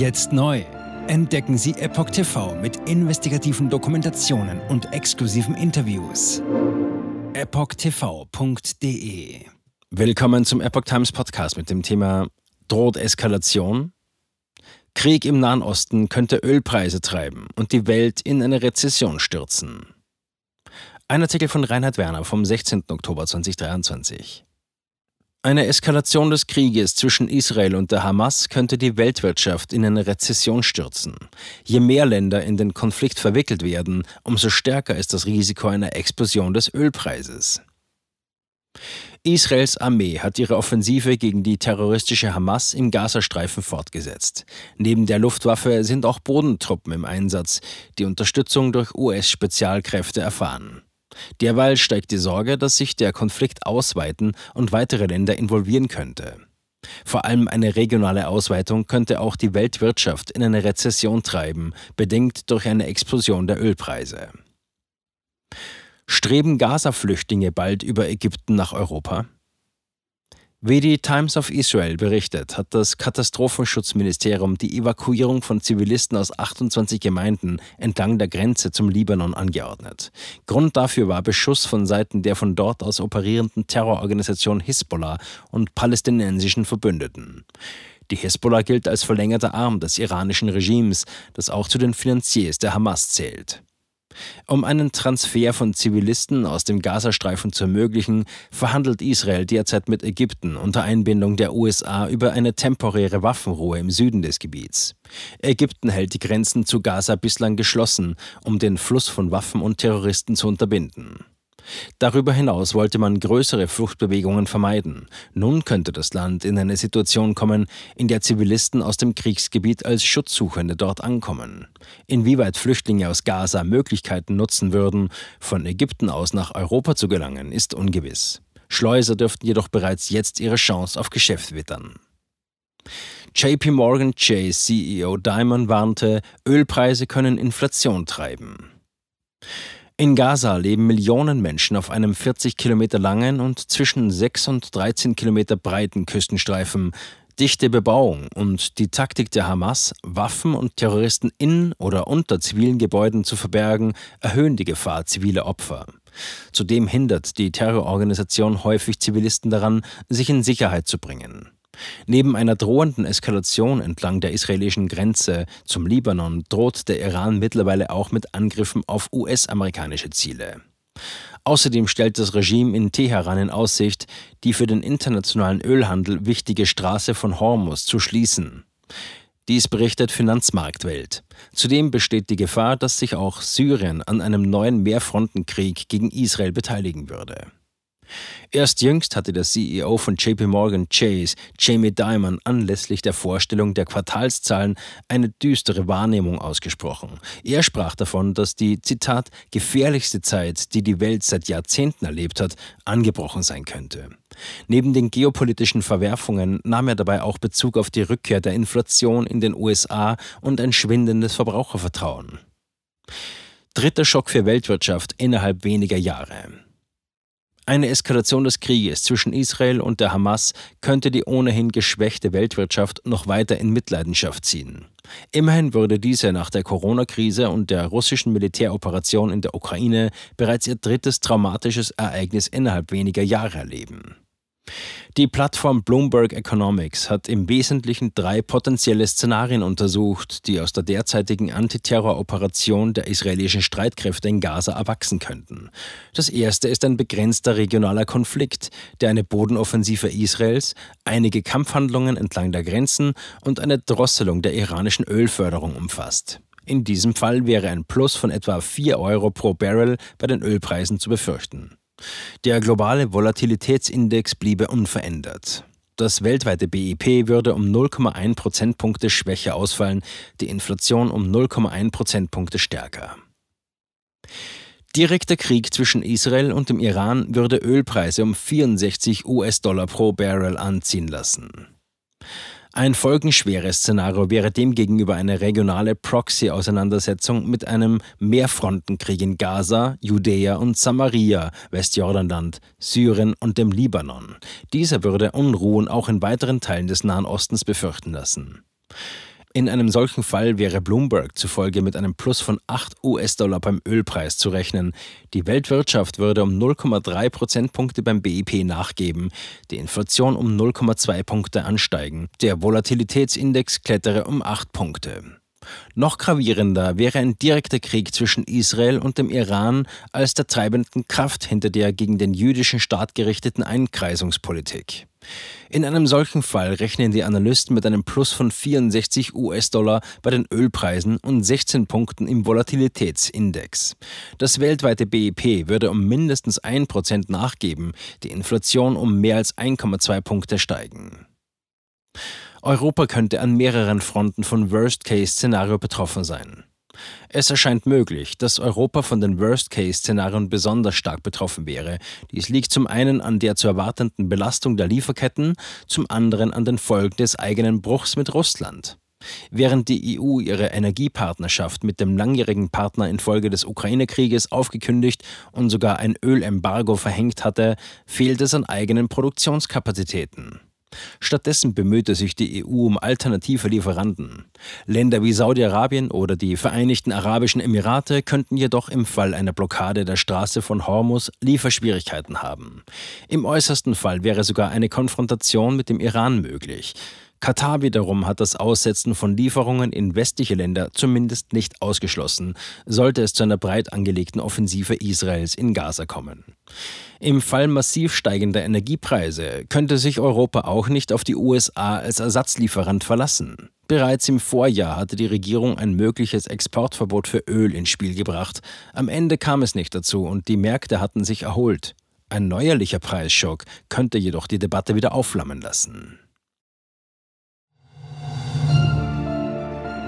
Jetzt neu. Entdecken Sie Epoch TV mit investigativen Dokumentationen und exklusiven Interviews. EpochTV.de Willkommen zum Epoch Times Podcast mit dem Thema Droht Eskalation? Krieg im Nahen Osten könnte Ölpreise treiben und die Welt in eine Rezession stürzen. Ein Artikel von Reinhard Werner vom 16. Oktober 2023. Eine Eskalation des Krieges zwischen Israel und der Hamas könnte die Weltwirtschaft in eine Rezession stürzen. Je mehr Länder in den Konflikt verwickelt werden, umso stärker ist das Risiko einer Explosion des Ölpreises. Israels Armee hat ihre Offensive gegen die terroristische Hamas im Gazastreifen fortgesetzt. Neben der Luftwaffe sind auch Bodentruppen im Einsatz, die Unterstützung durch US-Spezialkräfte erfahren. Derweil steigt die Sorge, dass sich der Konflikt ausweiten und weitere Länder involvieren könnte. Vor allem eine regionale Ausweitung könnte auch die Weltwirtschaft in eine Rezession treiben, bedingt durch eine Explosion der Ölpreise. Streben Gaza-Flüchtlinge bald über Ägypten nach Europa? Wie die Times of Israel berichtet, hat das Katastrophenschutzministerium die Evakuierung von Zivilisten aus 28 Gemeinden entlang der Grenze zum Libanon angeordnet. Grund dafür war Beschuss von Seiten der von dort aus operierenden Terrororganisation Hisbollah und palästinensischen Verbündeten. Die Hisbollah gilt als verlängerter Arm des iranischen Regimes, das auch zu den Finanziers der Hamas zählt. Um einen Transfer von Zivilisten aus dem Gazastreifen zu ermöglichen, verhandelt Israel derzeit mit Ägypten unter Einbindung der USA über eine temporäre Waffenruhe im Süden des Gebiets. Ägypten hält die Grenzen zu Gaza bislang geschlossen, um den Fluss von Waffen und Terroristen zu unterbinden. Darüber hinaus wollte man größere Fluchtbewegungen vermeiden. Nun könnte das Land in eine Situation kommen, in der Zivilisten aus dem Kriegsgebiet als Schutzsuchende dort ankommen. Inwieweit Flüchtlinge aus Gaza Möglichkeiten nutzen würden, von Ägypten aus nach Europa zu gelangen, ist ungewiss. Schleuser dürften jedoch bereits jetzt ihre Chance auf Geschäft wittern. JP Morgan Chase CEO Diamond warnte, Ölpreise können Inflation treiben. In Gaza leben Millionen Menschen auf einem 40 Kilometer langen und zwischen 6 und 13 Kilometer breiten Küstenstreifen. Dichte Bebauung und die Taktik der Hamas, Waffen und Terroristen in oder unter zivilen Gebäuden zu verbergen, erhöhen die Gefahr ziviler Opfer. Zudem hindert die Terrororganisation häufig Zivilisten daran, sich in Sicherheit zu bringen. Neben einer drohenden Eskalation entlang der israelischen Grenze zum Libanon droht der Iran mittlerweile auch mit Angriffen auf US-amerikanische Ziele. Außerdem stellt das Regime in Teheran in Aussicht, die für den internationalen Ölhandel wichtige Straße von Hormuz zu schließen. Dies berichtet Finanzmarktwelt. Zudem besteht die Gefahr, dass sich auch Syrien an einem neuen Mehrfrontenkrieg gegen Israel beteiligen würde. Erst jüngst hatte der CEO von JP Morgan Chase, Jamie Dimon, anlässlich der Vorstellung der Quartalszahlen eine düstere Wahrnehmung ausgesprochen. Er sprach davon, dass die, Zitat, gefährlichste Zeit, die die Welt seit Jahrzehnten erlebt hat, angebrochen sein könnte. Neben den geopolitischen Verwerfungen nahm er dabei auch Bezug auf die Rückkehr der Inflation in den USA und ein schwindendes Verbrauchervertrauen. Dritter Schock für Weltwirtschaft innerhalb weniger Jahre. Eine Eskalation des Krieges zwischen Israel und der Hamas könnte die ohnehin geschwächte Weltwirtschaft noch weiter in Mitleidenschaft ziehen. Immerhin würde diese nach der Corona-Krise und der russischen Militäroperation in der Ukraine bereits ihr drittes traumatisches Ereignis innerhalb weniger Jahre erleben. Die Plattform Bloomberg Economics hat im Wesentlichen drei potenzielle Szenarien untersucht, die aus der derzeitigen Antiterroroperation der israelischen Streitkräfte in Gaza erwachsen könnten. Das erste ist ein begrenzter regionaler Konflikt, der eine Bodenoffensive Israels, einige Kampfhandlungen entlang der Grenzen und eine Drosselung der iranischen Ölförderung umfasst. In diesem Fall wäre ein Plus von etwa 4 Euro pro Barrel bei den Ölpreisen zu befürchten. Der globale Volatilitätsindex bliebe unverändert. Das weltweite BIP würde um 0,1 Prozentpunkte schwächer ausfallen, die Inflation um 0,1 Prozentpunkte stärker. Direkter Krieg zwischen Israel und dem Iran würde Ölpreise um 64 US-Dollar pro Barrel anziehen lassen. Ein folgenschweres Szenario wäre demgegenüber eine regionale Proxy-Auseinandersetzung mit einem Mehrfrontenkrieg in Gaza, Judäa und Samaria, Westjordanland, Syrien und dem Libanon. Dieser würde Unruhen auch in weiteren Teilen des Nahen Ostens befürchten lassen. In einem solchen Fall wäre Bloomberg zufolge mit einem Plus von 8 US-Dollar beim Ölpreis zu rechnen. Die Weltwirtschaft würde um 0,3 Prozentpunkte beim BIP nachgeben, die Inflation um 0,2 Punkte ansteigen, der Volatilitätsindex klettere um 8 Punkte. Noch gravierender wäre ein direkter Krieg zwischen Israel und dem Iran als der treibenden Kraft hinter der gegen den jüdischen Staat gerichteten Einkreisungspolitik. In einem solchen Fall rechnen die Analysten mit einem Plus von 64 US-Dollar bei den Ölpreisen und 16 Punkten im Volatilitätsindex. Das weltweite BIP würde um mindestens 1% nachgeben, die Inflation um mehr als 1,2 Punkte steigen. Europa könnte an mehreren Fronten von Worst-Case-Szenario betroffen sein. Es erscheint möglich, dass Europa von den Worst-Case-Szenarien besonders stark betroffen wäre. Dies liegt zum einen an der zu erwartenden Belastung der Lieferketten, zum anderen an den Folgen des eigenen Bruchs mit Russland. Während die EU ihre Energiepartnerschaft mit dem langjährigen Partner infolge des Ukraine-Krieges aufgekündigt und sogar ein Ölembargo verhängt hatte, fehlt es an eigenen Produktionskapazitäten. Stattdessen bemühte sich die EU um alternative Lieferanten. Länder wie Saudi-Arabien oder die Vereinigten Arabischen Emirate könnten jedoch im Fall einer Blockade der Straße von Hormuz Lieferschwierigkeiten haben. Im äußersten Fall wäre sogar eine Konfrontation mit dem Iran möglich. Katar wiederum hat das Aussetzen von Lieferungen in westliche Länder zumindest nicht ausgeschlossen, sollte es zu einer breit angelegten Offensive Israels in Gaza kommen. Im Fall massiv steigender Energiepreise könnte sich Europa auch nicht auf die USA als Ersatzlieferant verlassen. Bereits im Vorjahr hatte die Regierung ein mögliches Exportverbot für Öl ins Spiel gebracht. Am Ende kam es nicht dazu und die Märkte hatten sich erholt. Ein neuerlicher Preisschock könnte jedoch die Debatte wieder aufflammen lassen.